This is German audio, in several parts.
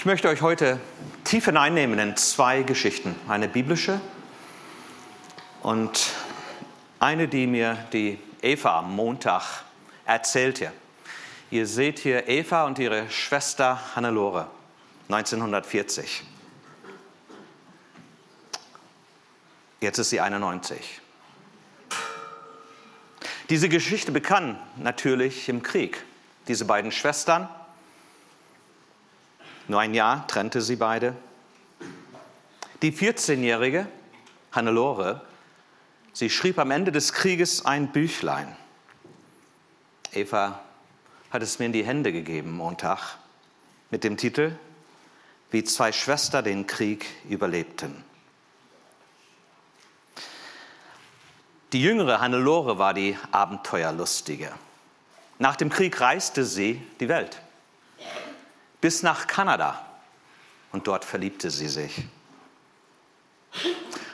Ich möchte euch heute tief hineinnehmen in zwei Geschichten. Eine biblische und eine, die mir die Eva am Montag erzählte. Ihr seht hier Eva und ihre Schwester Hannelore, 1940. Jetzt ist sie 91. Diese Geschichte begann natürlich im Krieg. Diese beiden Schwestern, nur ein Jahr trennte sie beide. Die 14-jährige Hannelore, sie schrieb am Ende des Krieges ein Büchlein. Eva hat es mir in die Hände gegeben Montag mit dem Titel Wie zwei Schwestern den Krieg überlebten. Die jüngere Hannelore war die Abenteuerlustige. Nach dem Krieg reiste sie die Welt bis nach Kanada und dort verliebte sie sich.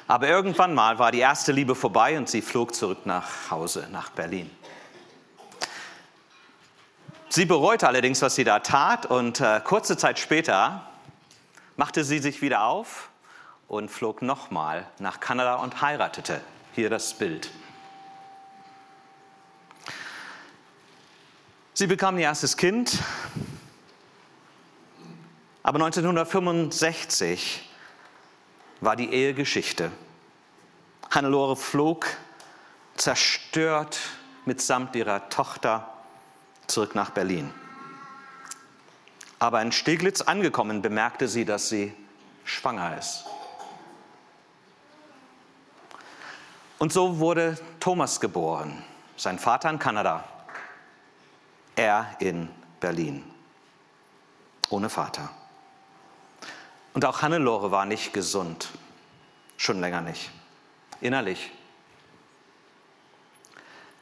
Aber irgendwann mal war die erste Liebe vorbei und sie flog zurück nach Hause, nach Berlin. Sie bereute allerdings, was sie da tat und äh, kurze Zeit später machte sie sich wieder auf und flog nochmal nach Kanada und heiratete. Hier das Bild. Sie bekam ihr erstes Kind, aber 1965 war die Ehe Geschichte. Hannelore flog zerstört mitsamt ihrer Tochter zurück nach Berlin. Aber in Steglitz angekommen bemerkte sie, dass sie schwanger ist. Und so wurde Thomas geboren, sein Vater in Kanada, er in Berlin, ohne Vater. Und auch Hannelore war nicht gesund, schon länger nicht, innerlich.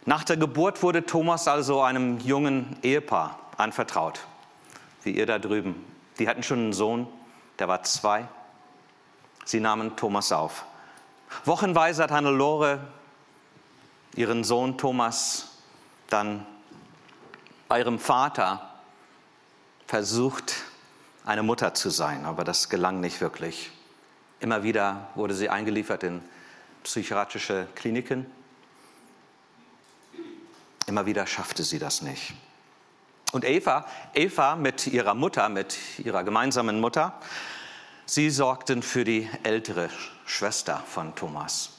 Nach der Geburt wurde Thomas also einem jungen Ehepaar anvertraut, wie ihr da drüben. Die hatten schon einen Sohn, der war zwei. Sie nahmen Thomas auf. Wochenweise hat Hannelore ihren Sohn Thomas dann bei ihrem Vater versucht, eine Mutter zu sein, aber das gelang nicht wirklich. Immer wieder wurde sie eingeliefert in psychiatrische Kliniken Immer wieder schaffte sie das nicht. Und Eva, Eva mit ihrer Mutter, mit ihrer gemeinsamen Mutter, sie sorgten für die ältere Schwester von Thomas.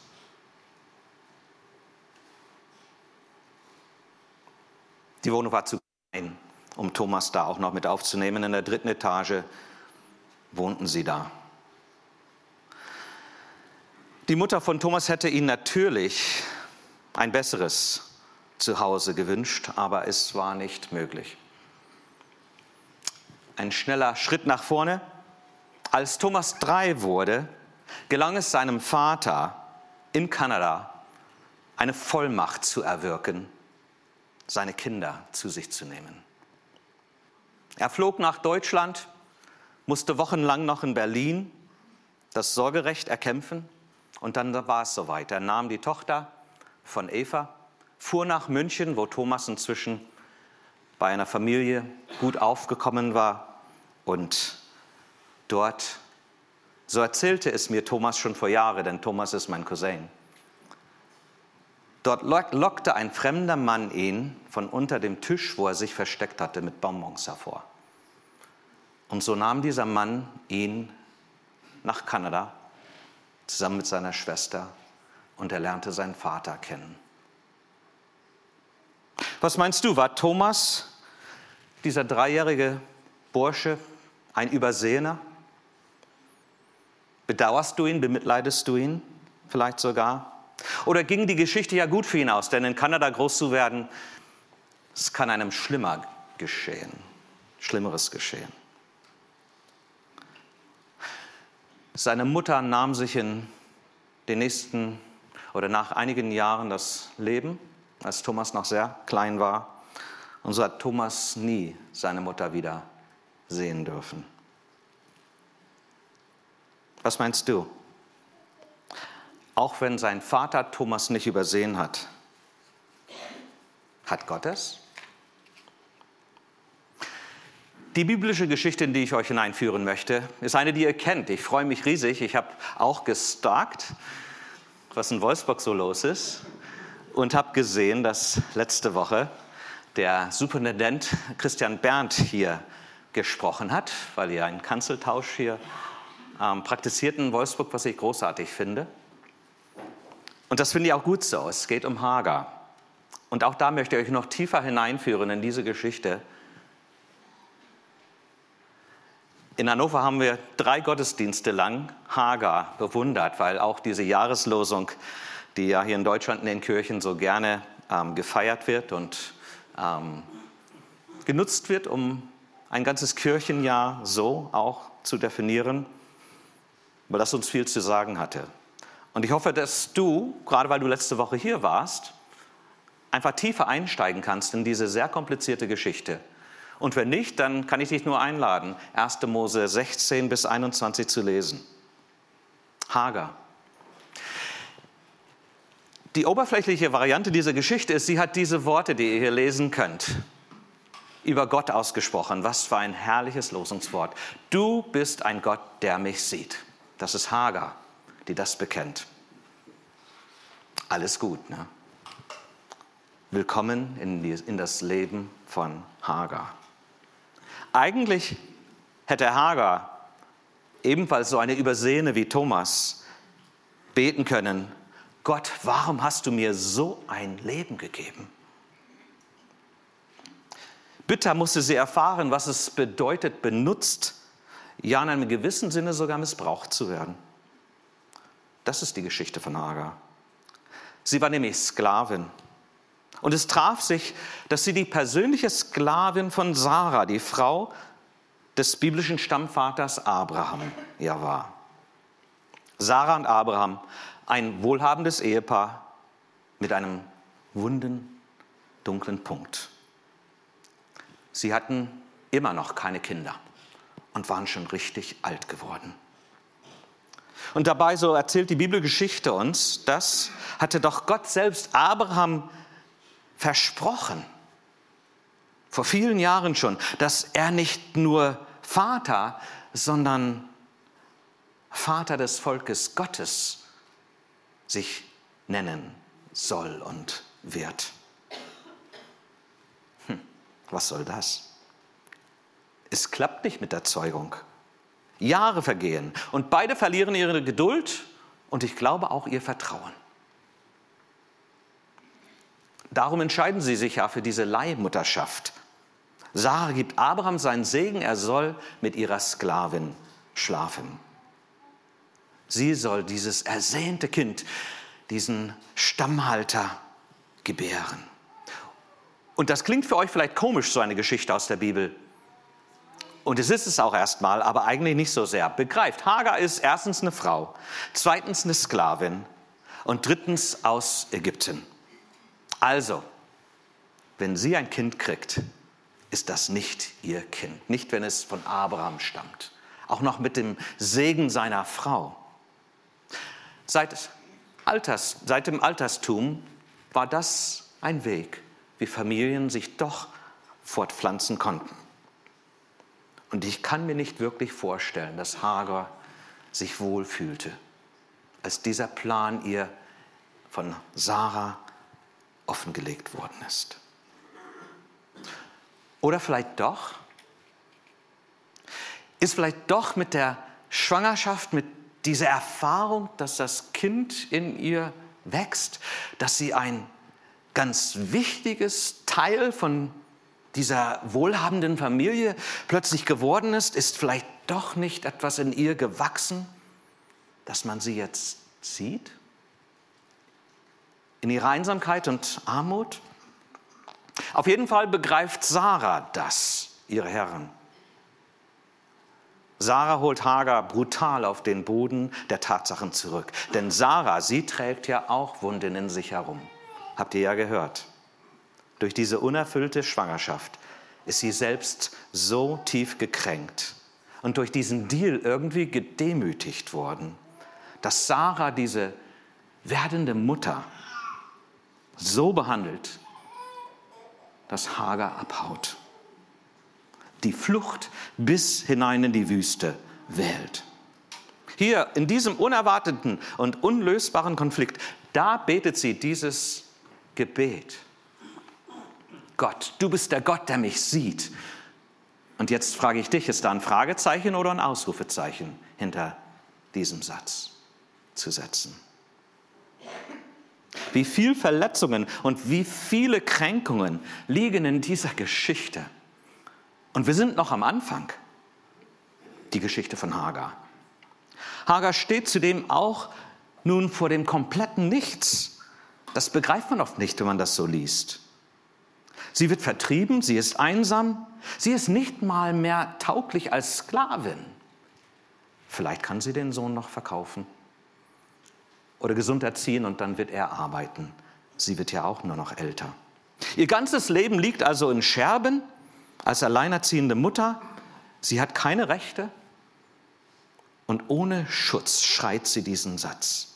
Die Wohnung war zu klein, um Thomas da auch noch mit aufzunehmen. In der dritten Etage wohnten sie da. Die Mutter von Thomas hätte ihn natürlich ein besseres zu Hause gewünscht, aber es war nicht möglich. Ein schneller Schritt nach vorne. Als Thomas drei wurde, gelang es seinem Vater in Kanada, eine Vollmacht zu erwirken, seine Kinder zu sich zu nehmen. Er flog nach Deutschland, musste wochenlang noch in Berlin das Sorgerecht erkämpfen und dann war es soweit. Er nahm die Tochter von Eva fuhr nach München, wo Thomas inzwischen bei einer Familie gut aufgekommen war und dort, so erzählte es mir Thomas schon vor Jahren, denn Thomas ist mein Cousin, dort lockte ein fremder Mann ihn von unter dem Tisch, wo er sich versteckt hatte, mit Bonbons hervor. Und so nahm dieser Mann ihn nach Kanada zusammen mit seiner Schwester und er lernte seinen Vater kennen. Was meinst du, war Thomas, dieser dreijährige Bursche, ein Übersehener? Bedauerst du ihn, bemitleidest du ihn vielleicht sogar? Oder ging die Geschichte ja gut für ihn aus? Denn in Kanada groß zu werden, es kann einem schlimmer geschehen, schlimmeres geschehen. Seine Mutter nahm sich in den nächsten oder nach einigen Jahren das Leben als Thomas noch sehr klein war. Und so hat Thomas nie seine Mutter wieder sehen dürfen. Was meinst du? Auch wenn sein Vater Thomas nicht übersehen hat, hat Gott es? Die biblische Geschichte, in die ich euch hineinführen möchte, ist eine, die ihr kennt. Ich freue mich riesig. Ich habe auch gestalkt, was in Wolfsburg so los ist und habe gesehen, dass letzte Woche der Superintendent Christian Berndt hier gesprochen hat, weil ihr einen Kanzeltausch hier ähm, praktiziert in Wolfsburg, was ich großartig finde. Und das finde ich auch gut so. Es geht um Hagar. Und auch da möchte ich euch noch tiefer hineinführen in diese Geschichte. In Hannover haben wir drei Gottesdienste lang Hagar bewundert, weil auch diese Jahreslosung, die ja hier in Deutschland in den Kirchen so gerne ähm, gefeiert wird und ähm, genutzt wird, um ein ganzes Kirchenjahr so auch zu definieren, weil das uns viel zu sagen hatte. Und ich hoffe, dass du, gerade weil du letzte Woche hier warst, einfach tiefer einsteigen kannst in diese sehr komplizierte Geschichte. Und wenn nicht, dann kann ich dich nur einladen, 1. Mose 16 bis 21 zu lesen. Hagar. Die oberflächliche Variante dieser Geschichte ist, sie hat diese Worte, die ihr hier lesen könnt, über Gott ausgesprochen. Was für ein herrliches Losungswort. Du bist ein Gott, der mich sieht. Das ist Hagar, die das bekennt. Alles gut, ne? Willkommen in, in das Leben von Hagar. Eigentlich hätte Hagar ebenfalls so eine Übersehene wie Thomas beten können, Gott, warum hast du mir so ein Leben gegeben? Bitter musste sie erfahren, was es bedeutet, benutzt, ja in einem gewissen Sinne sogar missbraucht zu werden. Das ist die Geschichte von Hagar. Sie war nämlich Sklavin. Und es traf sich, dass sie die persönliche Sklavin von Sarah, die Frau des biblischen Stammvaters Abraham, ja war. Sarah und Abraham, ein wohlhabendes Ehepaar mit einem wunden, dunklen Punkt. Sie hatten immer noch keine Kinder und waren schon richtig alt geworden. Und dabei, so erzählt die Bibelgeschichte uns, das hatte doch Gott selbst Abraham versprochen, vor vielen Jahren schon, dass er nicht nur Vater, sondern Vater des Volkes Gottes sich nennen soll und wird. Hm, was soll das? Es klappt nicht mit der Zeugung. Jahre vergehen und beide verlieren ihre Geduld und ich glaube auch ihr Vertrauen. Darum entscheiden sie sich ja für diese Leihmutterschaft. Sarah gibt Abraham seinen Segen, er soll mit ihrer Sklavin schlafen. Sie soll dieses ersehnte Kind, diesen Stammhalter gebären. Und das klingt für euch vielleicht komisch, so eine Geschichte aus der Bibel. Und es ist es auch erstmal, aber eigentlich nicht so sehr. Begreift, Hagar ist erstens eine Frau, zweitens eine Sklavin und drittens aus Ägypten. Also, wenn sie ein Kind kriegt, ist das nicht ihr Kind, nicht wenn es von Abraham stammt, auch noch mit dem Segen seiner Frau. Seit, Alters, seit dem Alterstum war das ein Weg, wie Familien sich doch fortpflanzen konnten. Und ich kann mir nicht wirklich vorstellen, dass Hagar sich wohlfühlte, als dieser Plan ihr von Sarah offengelegt worden ist. Oder vielleicht doch? Ist vielleicht doch mit der Schwangerschaft, mit dieser Erfahrung, dass das Kind in ihr wächst, dass sie ein ganz wichtiges Teil von dieser wohlhabenden Familie plötzlich geworden ist, ist vielleicht doch nicht etwas in ihr gewachsen, dass man sie jetzt sieht? In ihrer Einsamkeit und Armut? Auf jeden Fall begreift Sarah das, ihre Herren. Sarah holt Hagar brutal auf den Boden der Tatsachen zurück. Denn Sarah, sie trägt ja auch Wunden in sich herum. Habt ihr ja gehört. Durch diese unerfüllte Schwangerschaft ist sie selbst so tief gekränkt und durch diesen Deal irgendwie gedemütigt worden, dass Sarah diese werdende Mutter so behandelt, dass Hagar abhaut. die Flucht bis hinein in die Wüste wählt. Hier in diesem unerwarteten und unlösbaren Konflikt, da betet sie dieses Gebet. Gott, du bist der Gott, der mich sieht. Und jetzt frage ich dich, ist da ein Fragezeichen oder ein Ausrufezeichen hinter diesem Satz zu setzen? Wie viel Verletzungen und wie viele Kränkungen liegen in dieser Geschichte. Und wir sind noch am Anfang. Die Geschichte von Hagar. Hagar steht zudem auch nun vor dem kompletten Nichts. Das begreift man oft nicht, wenn man das so liest. Sie wird vertrieben, sie ist einsam, sie ist nicht mal mehr tauglich als Sklavin. Vielleicht kann sie den Sohn noch verkaufen oder gesund erziehen und dann wird er arbeiten. Sie wird ja auch nur noch älter. Ihr ganzes Leben liegt also in Scherben als alleinerziehende Mutter. Sie hat keine Rechte und ohne Schutz schreit sie diesen Satz.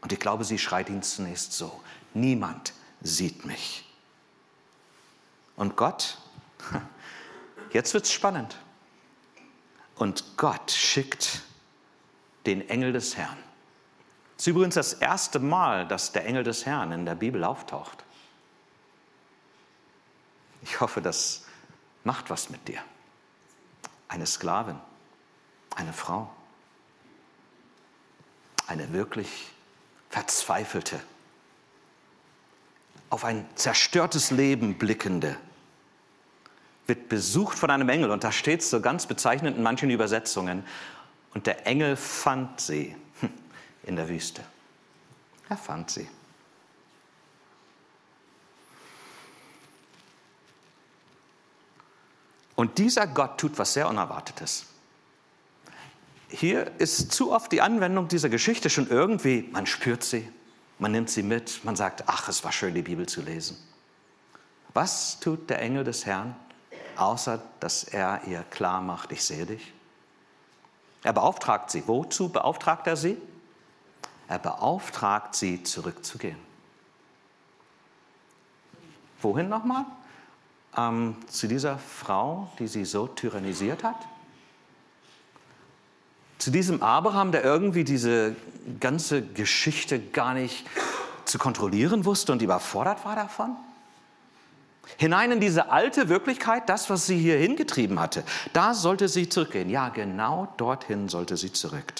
Und ich glaube, sie schreit ihn zunächst so. Niemand sieht mich. Und Gott, jetzt wird es spannend. Und Gott schickt den Engel des Herrn. Es ist übrigens das erste Mal, dass der Engel des Herrn in der Bibel auftaucht. Ich hoffe, das macht was mit dir. Eine Sklavin, eine Frau, eine wirklich verzweifelte, auf ein zerstörtes Leben blickende wird besucht von einem Engel. Und da steht es so ganz bezeichnend in manchen Übersetzungen. Und der Engel fand sie in der Wüste. Er fand sie. Und dieser Gott tut was sehr Unerwartetes. Hier ist zu oft die Anwendung dieser Geschichte schon irgendwie, man spürt sie, man nimmt sie mit, man sagt, ach, es war schön, die Bibel zu lesen. Was tut der Engel des Herrn? außer dass er ihr klar macht, ich sehe dich. Er beauftragt sie. Wozu beauftragt er sie? Er beauftragt sie, zurückzugehen. Wohin nochmal? Ähm, zu dieser Frau, die sie so tyrannisiert hat? Zu diesem Abraham, der irgendwie diese ganze Geschichte gar nicht zu kontrollieren wusste und überfordert war davon? Hinein in diese alte Wirklichkeit, das, was sie hier hingetrieben hatte. Da sollte sie zurückgehen. Ja, genau dorthin sollte sie zurück.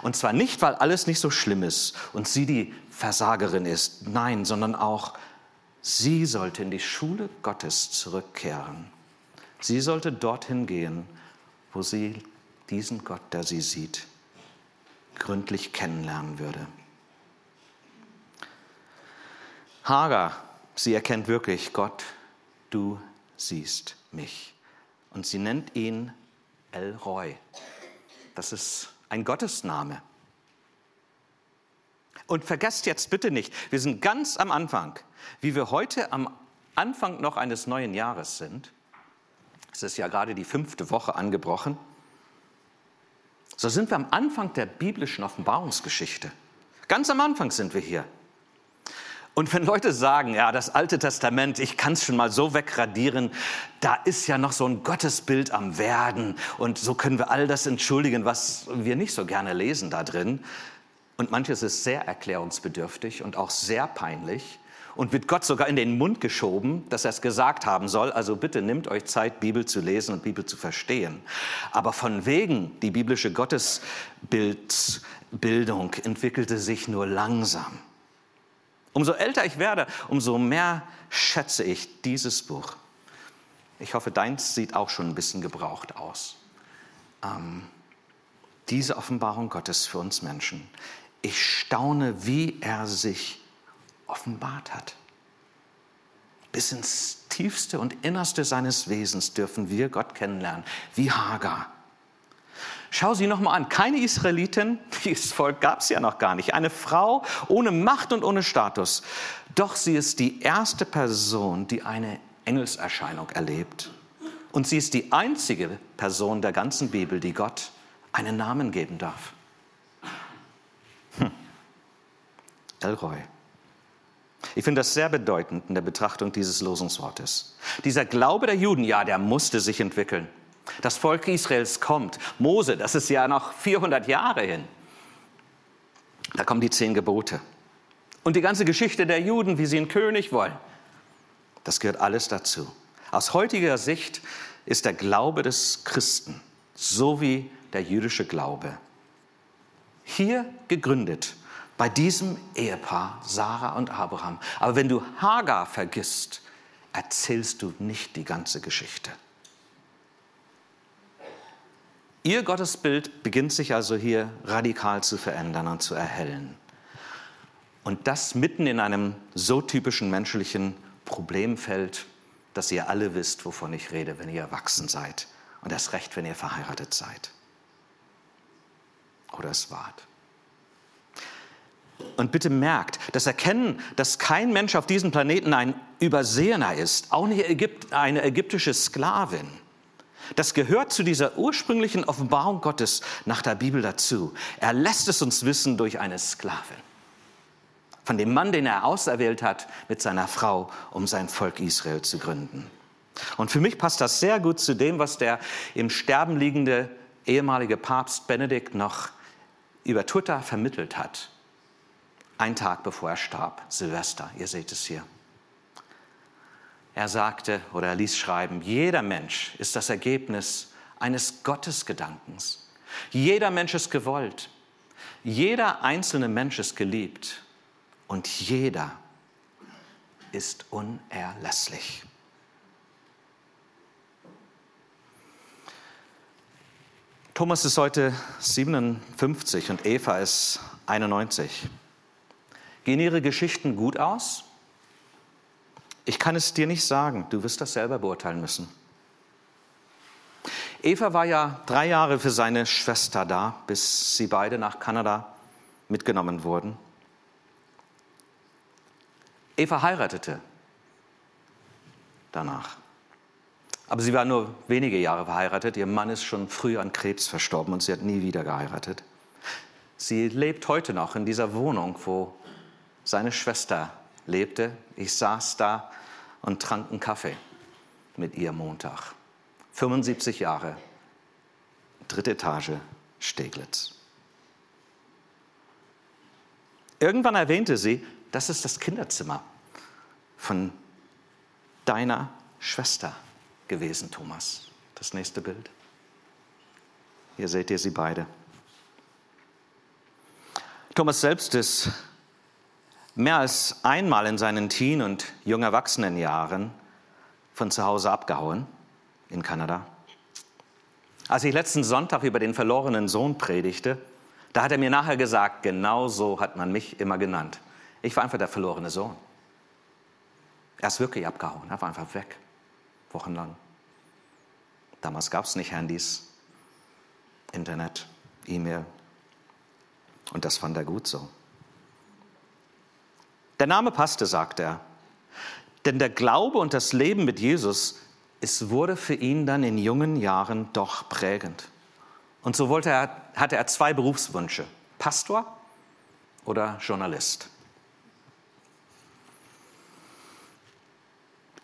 Und zwar nicht, weil alles nicht so schlimm ist und sie die Versagerin ist. Nein, sondern auch, sie sollte in die Schule Gottes zurückkehren. Sie sollte dorthin gehen, wo sie diesen Gott, der sie sieht, gründlich kennenlernen würde. Hagar, sie erkennt wirklich Gott du siehst mich. Und sie nennt ihn El Roy. Das ist ein Gottesname. Und vergesst jetzt bitte nicht, wir sind ganz am Anfang, wie wir heute am Anfang noch eines neuen Jahres sind. Es ist ja gerade die fünfte Woche angebrochen. So sind wir am Anfang der biblischen Offenbarungsgeschichte. Ganz am Anfang sind wir hier. Und wenn Leute sagen, ja, das Alte Testament, ich kann es schon mal so wegradieren, da ist ja noch so ein Gottesbild am Werden und so können wir all das entschuldigen, was wir nicht so gerne lesen da drin. Und manches ist sehr erklärungsbedürftig und auch sehr peinlich und wird Gott sogar in den Mund geschoben, dass er es gesagt haben soll. Also bitte nimmt euch Zeit, Bibel zu lesen und Bibel zu verstehen. Aber von wegen, die biblische Gottesbildung entwickelte sich nur langsam. Umso älter ich werde, umso mehr schätze ich dieses Buch. Ich hoffe, deins sieht auch schon ein bisschen gebraucht aus. Ähm, diese Offenbarung Gottes für uns Menschen. Ich staune, wie er sich offenbart hat. Bis ins tiefste und innerste seines Wesens dürfen wir Gott kennenlernen, wie Hagar. Schau sie nochmal an. Keine Israelitin, dieses Volk gab es ja noch gar nicht. Eine Frau ohne Macht und ohne Status. Doch sie ist die erste Person, die eine Engelserscheinung erlebt. Und sie ist die einzige Person der ganzen Bibel, die Gott einen Namen geben darf. Hm. Elroy. Ich finde das sehr bedeutend in der Betrachtung dieses Losungswortes. Dieser Glaube der Juden, ja, der musste sich entwickeln. Das Volk Israels kommt. Mose, das ist ja noch 400 Jahre hin. Da kommen die zehn Gebote. Und die ganze Geschichte der Juden, wie sie einen König wollen. Das gehört alles dazu. Aus heutiger Sicht ist der Glaube des Christen so wie der jüdische Glaube. Hier gegründet bei diesem Ehepaar, Sarah und Abraham. Aber wenn du Hagar vergisst, erzählst du nicht die ganze Geschichte. Ihr Gottesbild beginnt sich also hier radikal zu verändern und zu erhellen. Und das mitten in einem so typischen menschlichen Problemfeld, dass ihr alle wisst, wovon ich rede, wenn ihr erwachsen seid. Und erst recht, wenn ihr verheiratet seid. Oder es wart. Und bitte merkt, das Erkennen, dass kein Mensch auf diesem Planeten ein Übersehener ist, auch nicht eine ägyptische Sklavin, das gehört zu dieser ursprünglichen Offenbarung Gottes nach der Bibel dazu. Er lässt es uns wissen durch eine Sklavin. Von dem Mann, den er auserwählt hat, mit seiner Frau, um sein Volk Israel zu gründen. Und für mich passt das sehr gut zu dem, was der im Sterben liegende ehemalige Papst Benedikt noch über Twitter vermittelt hat. Ein Tag bevor er starb, Silvester, ihr seht es hier. Er sagte oder er ließ schreiben, jeder Mensch ist das Ergebnis eines Gottesgedankens. Jeder Mensch ist gewollt. Jeder einzelne Mensch ist geliebt. Und jeder ist unerlässlich. Thomas ist heute 57 und Eva ist 91. Gehen ihre Geschichten gut aus? Ich kann es dir nicht sagen, du wirst das selber beurteilen müssen. Eva war ja drei Jahre für seine Schwester da, bis sie beide nach Kanada mitgenommen wurden. Eva heiratete danach. Aber sie war nur wenige Jahre verheiratet. Ihr Mann ist schon früh an Krebs verstorben und sie hat nie wieder geheiratet. Sie lebt heute noch in dieser Wohnung, wo seine Schwester lebte. Ich saß da und trank einen Kaffee mit ihr Montag. 75 Jahre, dritte Etage, Steglitz. Irgendwann erwähnte sie, das ist das Kinderzimmer von deiner Schwester gewesen, Thomas. Das nächste Bild. Hier seht ihr sie beide. Thomas selbst ist mehr als einmal in seinen Teen- und jung erwachsenen Jahren von zu Hause abgehauen in Kanada. Als ich letzten Sonntag über den verlorenen Sohn predigte, da hat er mir nachher gesagt, genau so hat man mich immer genannt. Ich war einfach der verlorene Sohn. Er ist wirklich abgehauen, er war einfach weg, wochenlang. Damals gab es nicht Handys, Internet, E-Mail. Und das fand er gut so. Der Name passte, sagt er. Denn der Glaube und das Leben mit Jesus, es wurde für ihn dann in jungen Jahren doch prägend. Und so wollte er, hatte er zwei Berufswünsche, Pastor oder Journalist.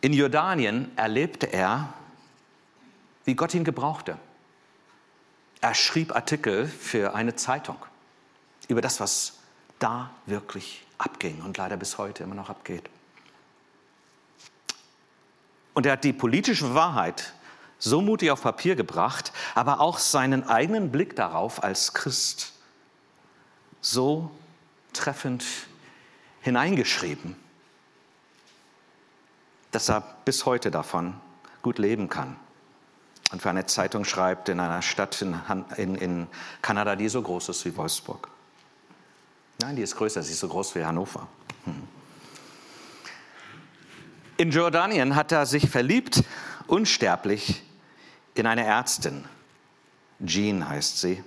In Jordanien erlebte er, wie Gott ihn gebrauchte. Er schrieb Artikel für eine Zeitung über das, was da wirklich abging und leider bis heute immer noch abgeht. Und er hat die politische Wahrheit so mutig auf Papier gebracht, aber auch seinen eigenen Blick darauf als Christ so treffend hineingeschrieben, dass er bis heute davon gut leben kann und für eine Zeitung schreibt in einer Stadt in, in, in Kanada, die so groß ist wie Wolfsburg. Nein, die ist größer, sie ist so groß wie Hannover. Hm. In Jordanien hat er sich verliebt, unsterblich, in eine Ärztin. Jean heißt sie.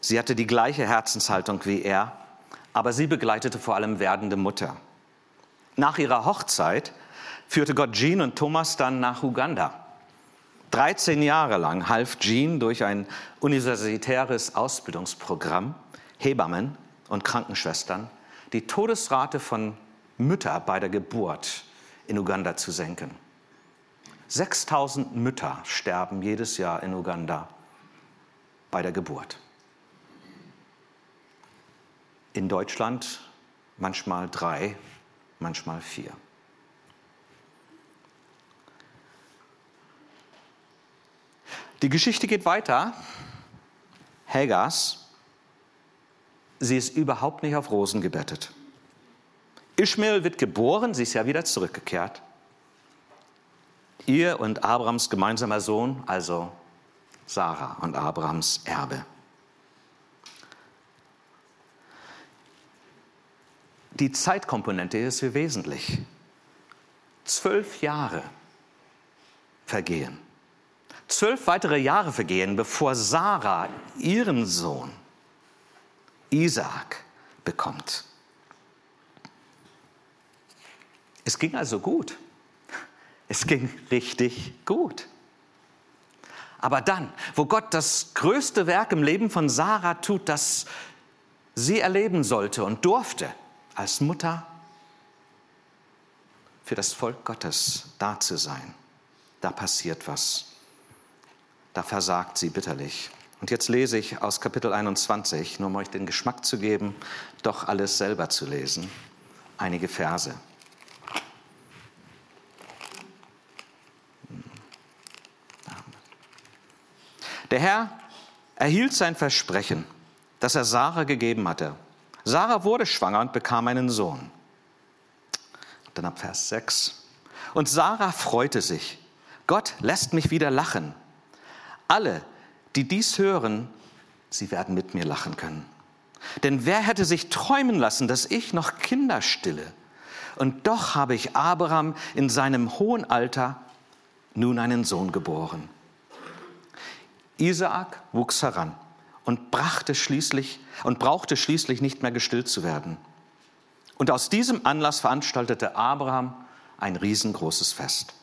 Sie hatte die gleiche Herzenshaltung wie er, aber sie begleitete vor allem werdende Mutter. Nach ihrer Hochzeit führte Gott Jean und Thomas dann nach Uganda. 13 Jahre lang half Jean durch ein universitäres Ausbildungsprogramm Hebammen und Krankenschwestern die Todesrate von Mütter bei der Geburt in Uganda zu senken. 6000 Mütter sterben jedes Jahr in Uganda bei der Geburt. In Deutschland manchmal drei, manchmal vier. Die Geschichte geht weiter. Hagars, sie ist überhaupt nicht auf Rosen gebettet. Ishmael wird geboren, sie ist ja wieder zurückgekehrt. Ihr und Abrahams gemeinsamer Sohn, also Sarah und Abrahams Erbe. Die Zeitkomponente ist hier wesentlich. Zwölf Jahre vergehen. Zwölf weitere Jahre vergehen, bevor Sarah ihren Sohn Isaak bekommt. Es ging also gut. Es ging richtig gut. Aber dann, wo Gott das größte Werk im Leben von Sarah tut, das sie erleben sollte und durfte, als Mutter für das Volk Gottes da zu sein, da passiert was. Da versagt sie bitterlich. Und jetzt lese ich aus Kapitel 21, nur um euch den Geschmack zu geben, doch alles selber zu lesen, einige Verse. Der Herr erhielt sein Versprechen, das er Sarah gegeben hatte. Sarah wurde schwanger und bekam einen Sohn. Dann ab Vers 6. Und Sarah freute sich. Gott lässt mich wieder lachen. Alle, die dies hören, sie werden mit mir lachen können. Denn wer hätte sich träumen lassen, dass ich noch Kinder stille? Und doch habe ich Abraham in seinem hohen Alter nun einen Sohn geboren. Isaak wuchs heran und brachte schließlich und brauchte schließlich nicht mehr gestillt zu werden. Und aus diesem Anlass veranstaltete Abraham ein riesengroßes Fest.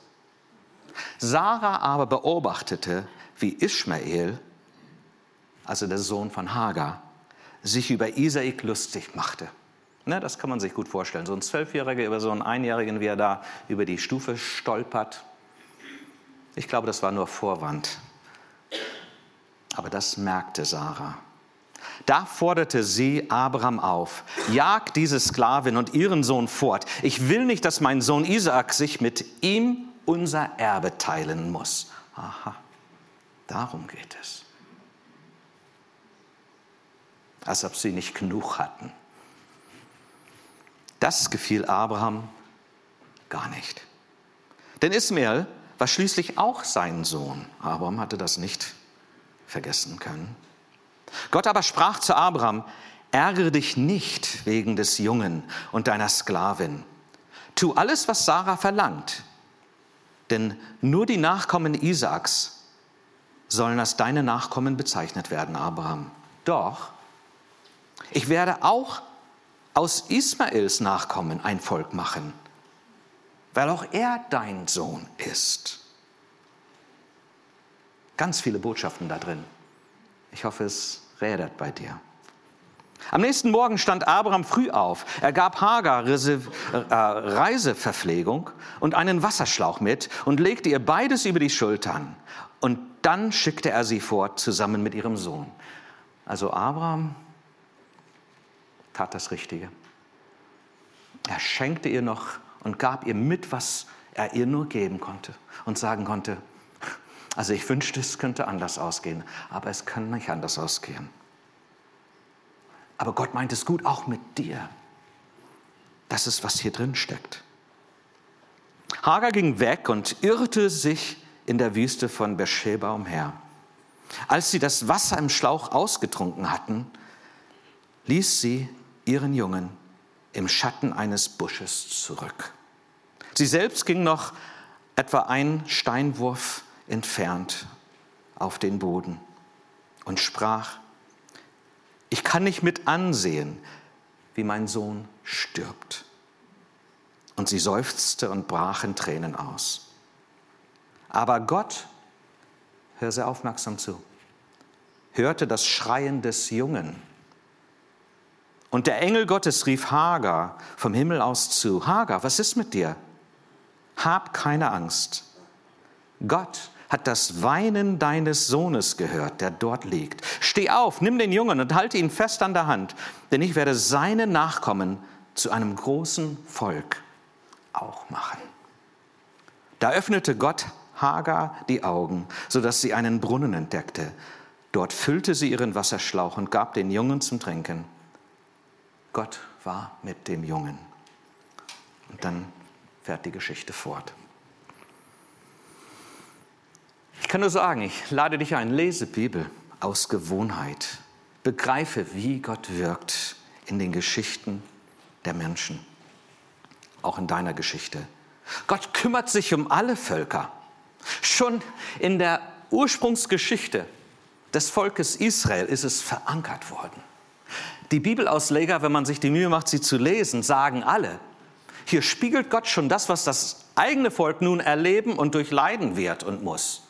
Sarah aber beobachtete, wie Ishmael, also der Sohn von Hagar, sich über Isaak lustig machte. Ne, das kann man sich gut vorstellen. So ein Zwölfjähriger über so einen Einjährigen, wie er da über die Stufe stolpert. Ich glaube, das war nur Vorwand. Aber das merkte Sarah. Da forderte sie Abraham auf, jag diese Sklavin und ihren Sohn fort. Ich will nicht, dass mein Sohn Isaak sich mit ihm unser Erbe teilen muss. Aha, darum geht es. Als ob sie nicht genug hatten. Das gefiel Abraham gar nicht. Denn Ismael war schließlich auch sein Sohn. Abraham hatte das nicht vergessen können. Gott aber sprach zu Abraham, ärgere dich nicht wegen des Jungen und deiner Sklavin. Tu alles, was Sarah verlangt, denn nur die Nachkommen Isaaks sollen als deine Nachkommen bezeichnet werden, Abraham. Doch, ich werde auch aus Ismaels Nachkommen ein Volk machen, weil auch er dein Sohn ist. Ganz viele Botschaften da drin. Ich hoffe, es rädert bei dir. Am nächsten Morgen stand Abraham früh auf. Er gab Hagar äh, Reiseverpflegung und einen Wasserschlauch mit und legte ihr beides über die Schultern. Dann schickte er sie fort zusammen mit ihrem Sohn. Also Abraham tat das Richtige. Er schenkte ihr noch und gab ihr mit, was er ihr nur geben konnte und sagen konnte, also ich wünschte, es könnte anders ausgehen, aber es kann nicht anders ausgehen. Aber Gott meint es gut auch mit dir. Das ist, was hier drin steckt. Hagar ging weg und irrte sich in der Wüste von Beersheba umher. Als sie das Wasser im Schlauch ausgetrunken hatten, ließ sie ihren Jungen im Schatten eines Busches zurück. Sie selbst ging noch etwa ein Steinwurf entfernt auf den Boden und sprach, ich kann nicht mit ansehen, wie mein Sohn stirbt. Und sie seufzte und brach in Tränen aus. Aber Gott, hör sehr aufmerksam zu, hörte das Schreien des Jungen Und der Engel Gottes rief Hagar vom Himmel aus zu, Hagar, was ist mit dir? Hab keine Angst. Gott hat das Weinen deines Sohnes gehört, der dort liegt. Steh auf, nimm den Jungen und halte ihn fest an der Hand, denn ich werde seine Nachkommen zu einem großen Volk auch machen. Da öffnete Gott Hagar die Augen, sodass sie einen Brunnen entdeckte. Dort füllte sie ihren Wasserschlauch und gab den Jungen zum Trinken. Gott war mit dem Jungen. Und dann fährt die Geschichte fort. Ich kann nur sagen, ich lade dich ein, lese Bibel aus Gewohnheit. Begreife, wie Gott wirkt in den Geschichten der Menschen, auch in deiner Geschichte. Gott kümmert sich um alle Völker. Schon in der Ursprungsgeschichte des Volkes Israel ist es verankert worden. Die Bibelausleger, wenn man sich die Mühe macht, sie zu lesen, sagen alle, hier spiegelt Gott schon das, was das eigene Volk nun erleben und durchleiden wird und muss.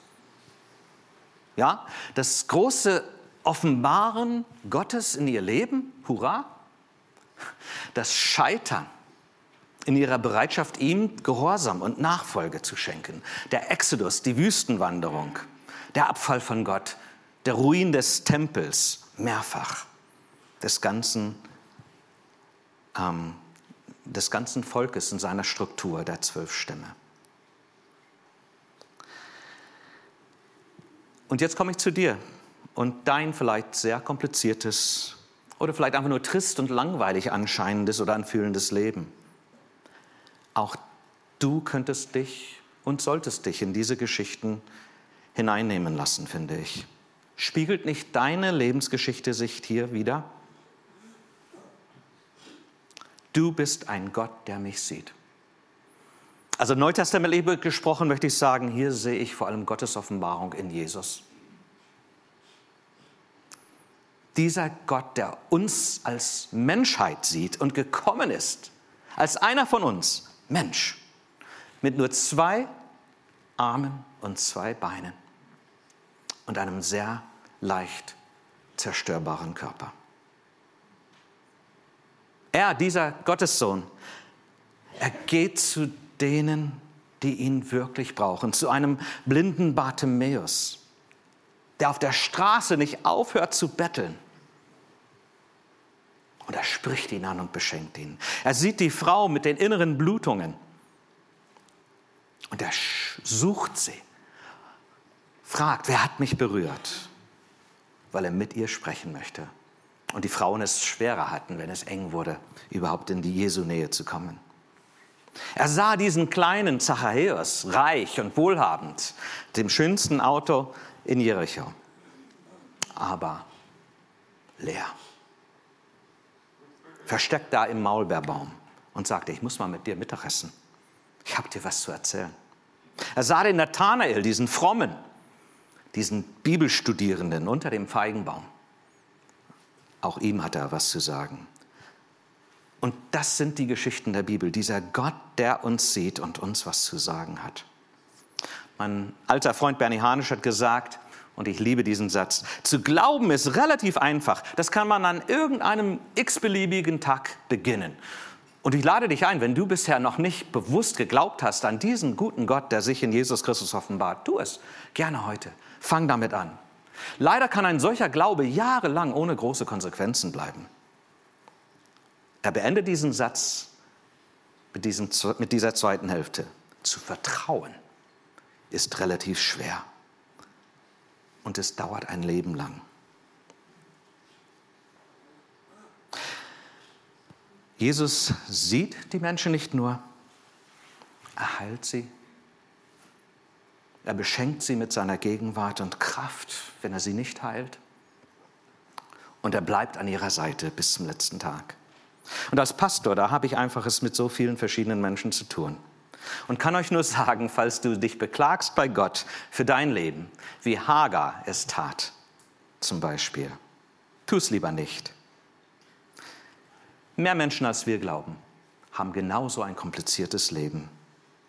Ja, das große Offenbaren Gottes in ihr Leben, hurra, das Scheitern in ihrer Bereitschaft, ihm Gehorsam und Nachfolge zu schenken. Der Exodus, die Wüstenwanderung, der Abfall von Gott, der Ruin des Tempels, mehrfach, des ganzen, ähm, des ganzen Volkes in seiner Struktur der zwölf Stämme. Und jetzt komme ich zu dir und dein vielleicht sehr kompliziertes oder vielleicht einfach nur trist und langweilig anscheinendes oder anfühlendes Leben. Auch du könntest dich und solltest dich in diese Geschichten hineinnehmen lassen, finde ich. Spiegelt nicht deine Lebensgeschichte sich hier wieder? Du bist ein Gott, der mich sieht. Also neutestamentlich gesprochen möchte ich sagen, hier sehe ich vor allem Gottes Offenbarung in Jesus. Dieser Gott, der uns als Menschheit sieht und gekommen ist, als einer von uns, Mensch mit nur zwei Armen und zwei Beinen und einem sehr leicht zerstörbaren Körper. Er, dieser Gottessohn, er geht zu denen, die ihn wirklich brauchen, zu einem blinden Bartimäus, der auf der Straße nicht aufhört zu betteln und er spricht ihn an und beschenkt ihn. Er sieht die Frau mit den inneren Blutungen. Und er sucht sie. Fragt, wer hat mich berührt? Weil er mit ihr sprechen möchte. Und die Frauen es schwerer hatten, wenn es eng wurde, überhaupt in die Jesu Nähe zu kommen. Er sah diesen kleinen Zachäus, reich und wohlhabend, dem schönsten Auto in Jericho, aber leer versteckt da im Maulbeerbaum und sagte, ich muss mal mit dir Mittagessen. Ich habe dir was zu erzählen. Er sah den Nathanael, diesen Frommen, diesen Bibelstudierenden unter dem Feigenbaum. Auch ihm hat er was zu sagen. Und das sind die Geschichten der Bibel, dieser Gott, der uns sieht und uns was zu sagen hat. Mein alter Freund Bernie Hanisch hat gesagt, und ich liebe diesen Satz. Zu glauben ist relativ einfach. Das kann man an irgendeinem x-beliebigen Tag beginnen. Und ich lade dich ein, wenn du bisher noch nicht bewusst geglaubt hast an diesen guten Gott, der sich in Jesus Christus offenbart, tu es gerne heute. Fang damit an. Leider kann ein solcher Glaube jahrelang ohne große Konsequenzen bleiben. Er beendet diesen Satz mit, diesem, mit dieser zweiten Hälfte. Zu vertrauen ist relativ schwer und es dauert ein Leben lang. Jesus sieht die Menschen nicht nur, er heilt sie, er beschenkt sie mit seiner Gegenwart und Kraft, wenn er sie nicht heilt. Und er bleibt an ihrer Seite bis zum letzten Tag. Und als Pastor, da habe ich einfach es mit so vielen verschiedenen Menschen zu tun. Und kann euch nur sagen, falls du dich beklagst bei Gott für dein Leben, wie Hagar es tat, zum Beispiel, tu es lieber nicht. Mehr Menschen als wir glauben, haben genauso ein kompliziertes Leben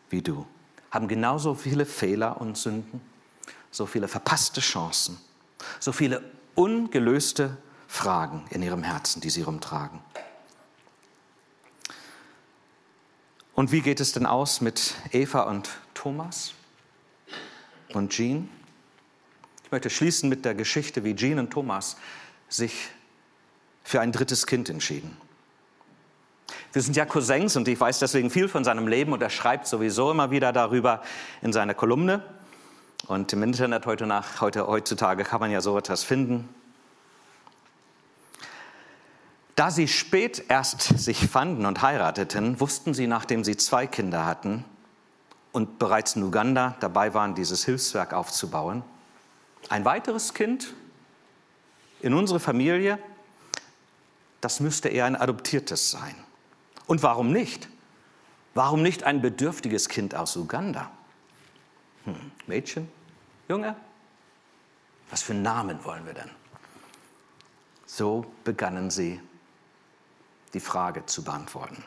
wie du, haben genauso viele Fehler und Sünden, so viele verpasste Chancen, so viele ungelöste Fragen in ihrem Herzen, die sie rumtragen. Und wie geht es denn aus mit Eva und Thomas und Jean? Ich möchte schließen mit der Geschichte, wie Jean und Thomas sich für ein drittes Kind entschieden. Wir sind ja Cousins und ich weiß deswegen viel von seinem Leben und er schreibt sowieso immer wieder darüber in seiner Kolumne. Und im Internet heute nach, heute, heutzutage kann man ja so etwas finden. Da sie spät erst sich fanden und heirateten, wussten sie, nachdem sie zwei Kinder hatten und bereits in Uganda dabei waren, dieses Hilfswerk aufzubauen, ein weiteres Kind in unsere Familie, das müsste eher ein adoptiertes sein. Und warum nicht? Warum nicht ein bedürftiges Kind aus Uganda? Hm, Mädchen? Junge? Was für Namen wollen wir denn? So begannen sie, die Frage zu beantworten.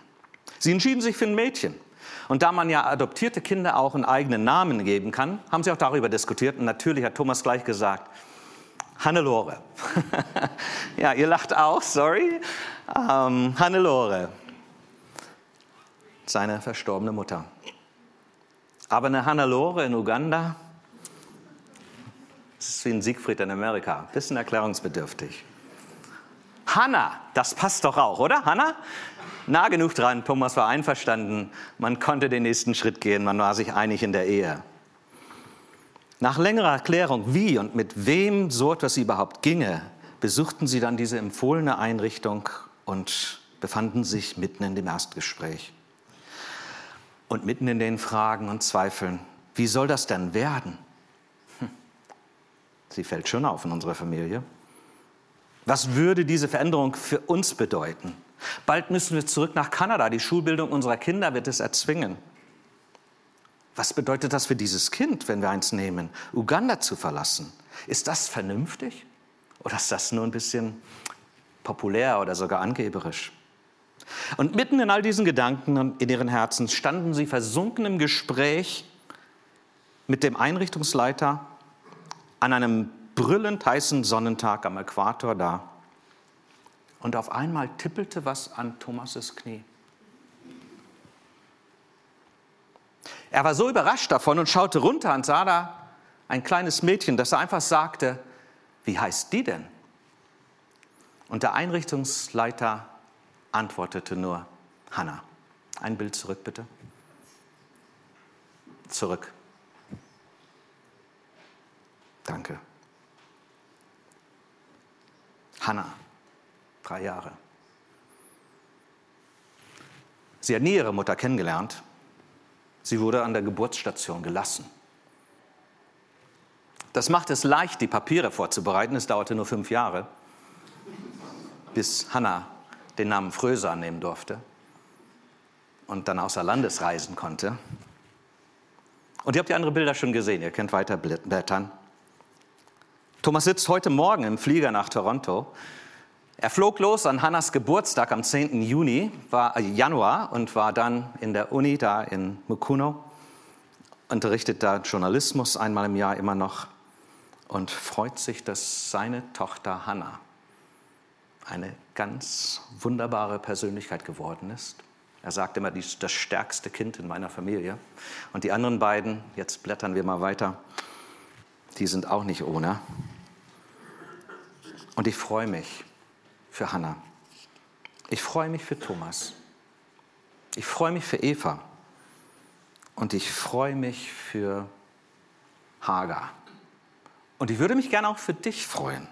Sie entschieden sich für ein Mädchen. Und da man ja adoptierte Kinder auch einen eigenen Namen geben kann, haben sie auch darüber diskutiert. Und natürlich hat Thomas gleich gesagt, Hannelore. ja, ihr lacht auch, sorry. Ähm, Hannelore, seine verstorbene Mutter. Aber eine Hannelore in Uganda, das ist wie ein Siegfried in Amerika, bisschen erklärungsbedürftig. Hanna, das passt doch auch, oder? Hanna? Nah genug dran, Thomas war einverstanden, man konnte den nächsten Schritt gehen, man war sich einig in der Ehe. Nach längerer Erklärung, wie und mit wem so etwas überhaupt ginge, besuchten sie dann diese empfohlene Einrichtung und befanden sich mitten in dem Erstgespräch. Und mitten in den Fragen und Zweifeln, wie soll das denn werden? Hm. Sie fällt schon auf in unserer Familie. Was würde diese Veränderung für uns bedeuten? Bald müssen wir zurück nach Kanada. Die Schulbildung unserer Kinder wird es erzwingen. Was bedeutet das für dieses Kind, wenn wir eins nehmen, Uganda zu verlassen? Ist das vernünftig oder ist das nur ein bisschen populär oder sogar angeberisch? Und mitten in all diesen Gedanken in ihren Herzen standen sie versunken im Gespräch mit dem Einrichtungsleiter an einem brüllend heißen Sonnentag am Äquator da. Und auf einmal tippelte was an Thomas' Knie. Er war so überrascht davon und schaute runter und sah da ein kleines Mädchen, das er einfach sagte, wie heißt die denn? Und der Einrichtungsleiter antwortete nur, Hannah. Ein Bild zurück, bitte. Zurück. Danke. Hannah, drei Jahre. Sie hat nie ihre Mutter kennengelernt, Sie wurde an der Geburtsstation gelassen. Das macht es leicht, die Papiere vorzubereiten. Es dauerte nur fünf Jahre, bis Hannah den Namen Fröse annehmen durfte und dann außer Landes reisen konnte. Und ihr habt die anderen Bilder schon gesehen, ihr könnt weiter blättern. Thomas sitzt heute Morgen im Flieger nach Toronto er flog los an Hannas Geburtstag am 10. Juni, war, äh, Januar und war dann in der Uni da in Mukuno, unterrichtet da Journalismus einmal im Jahr immer noch und freut sich, dass seine Tochter Hannah eine ganz wunderbare Persönlichkeit geworden ist. Er sagt immer, die ist das stärkste Kind in meiner Familie. Und die anderen beiden, jetzt blättern wir mal weiter, die sind auch nicht ohne. Und ich freue mich, für Hannah. Ich freue mich für Thomas. Ich freue mich für Eva. Und ich freue mich für Hagar. Und ich würde mich gerne auch für dich freuen.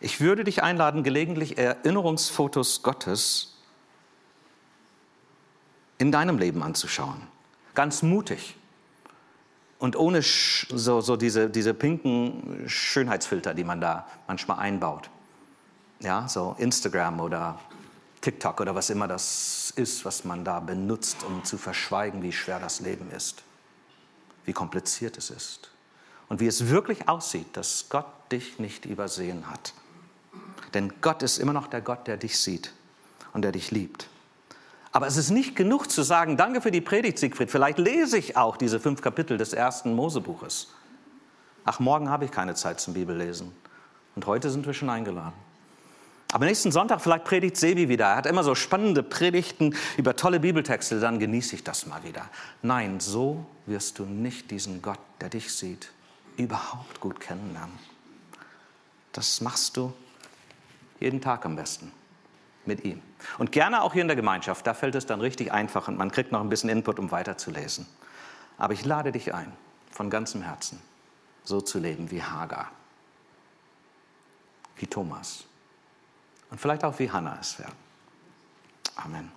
Ich würde dich einladen, gelegentlich Erinnerungsfotos Gottes in deinem Leben anzuschauen. Ganz mutig und ohne so, so diese, diese pinken Schönheitsfilter, die man da manchmal einbaut ja, so Instagram oder TikTok oder was immer das ist, was man da benutzt, um zu verschweigen, wie schwer das Leben ist, wie kompliziert es ist und wie es wirklich aussieht, dass Gott dich nicht übersehen hat. Denn Gott ist immer noch der Gott, der dich sieht und der dich liebt. Aber es ist nicht genug zu sagen, danke für die Predigt, Siegfried, vielleicht lese ich auch diese fünf Kapitel des ersten Mosebuches. Ach, morgen habe ich keine Zeit zum Bibellesen. Und heute sind wir schon eingeladen. Aber nächsten Sonntag vielleicht predigt Sebi wieder. Er hat immer so spannende Predigten über tolle Bibeltexte, dann genieße ich das mal wieder. Nein, so wirst du nicht diesen Gott, der dich sieht, überhaupt gut kennenlernen. Das machst du jeden Tag am besten mit ihm. Und gerne auch hier in der Gemeinschaft, da fällt es dann richtig einfach und man kriegt noch ein bisschen Input, um weiterzulesen. Aber ich lade dich ein, von ganzem Herzen so zu leben wie Hagar, wie Thomas und vielleicht auch wie Hannah es wäre. Amen.